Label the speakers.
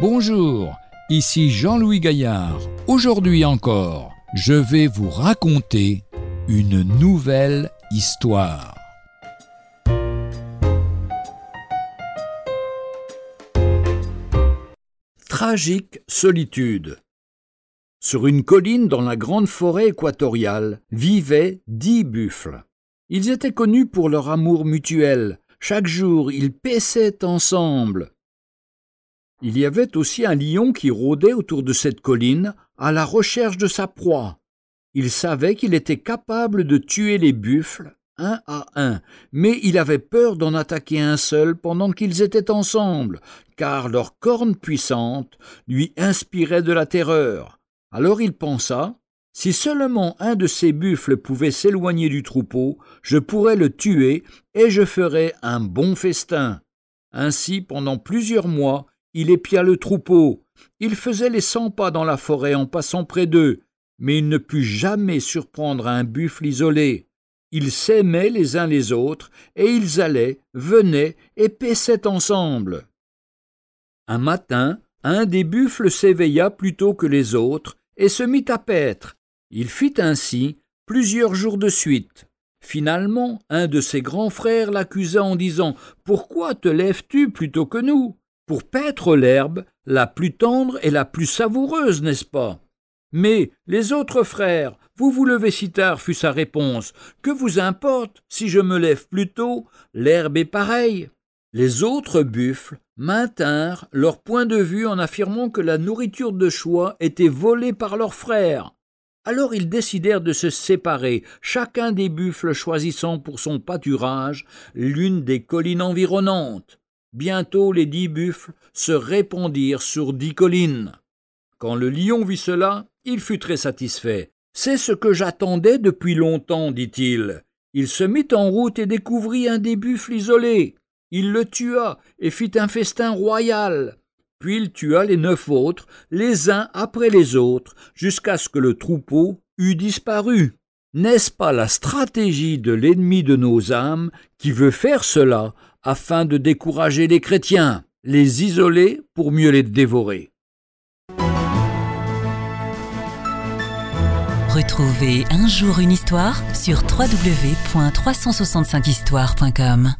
Speaker 1: Bonjour, ici Jean-Louis Gaillard. Aujourd'hui encore, je vais vous raconter une nouvelle histoire. Tragique solitude. Sur une colline dans la grande forêt équatoriale vivaient dix buffles. Ils étaient connus pour leur amour mutuel. Chaque jour, ils paissaient ensemble. Il y avait aussi un lion qui rôdait autour de cette colline à la recherche de sa proie. Il savait qu'il était capable de tuer les buffles un à un, mais il avait peur d'en attaquer un seul pendant qu'ils étaient ensemble, car leurs cornes puissantes lui inspiraient de la terreur. Alors il pensa si seulement un de ces buffles pouvait s'éloigner du troupeau, je pourrais le tuer et je ferais un bon festin. Ainsi, pendant plusieurs mois, il épia le troupeau. Il faisait les cent pas dans la forêt en passant près d'eux, mais il ne put jamais surprendre un buffle isolé. Ils s'aimaient les uns les autres, et ils allaient, venaient et paissaient ensemble. Un matin, un des buffles s'éveilla plus tôt que les autres, et se mit à paître. Il fit ainsi plusieurs jours de suite. Finalement, un de ses grands frères l'accusa en disant Pourquoi te lèves-tu plutôt que nous? Pour paître l'herbe, la plus tendre et la plus savoureuse, n'est-ce pas? Mais les autres frères, vous vous levez si tard, fut sa réponse. Que vous importe si je me lève plus tôt? L'herbe est pareille. Les autres buffles maintinrent leur point de vue en affirmant que la nourriture de choix était volée par leurs frères. Alors ils décidèrent de se séparer, chacun des buffles choisissant pour son pâturage l'une des collines environnantes. Bientôt les dix buffles se répandirent sur dix collines. Quand le lion vit cela, il fut très satisfait. C'est ce que j'attendais depuis longtemps, dit-il. Il se mit en route et découvrit un des buffles isolés. Il le tua et fit un festin royal. Puis il tua les neuf autres, les uns après les autres, jusqu'à ce que le troupeau eût disparu. N'est-ce pas la stratégie de l'ennemi de nos âmes qui veut faire cela afin de décourager les chrétiens, les isoler pour mieux les dévorer.
Speaker 2: Retrouvez un jour une histoire sur www.365histoire.com.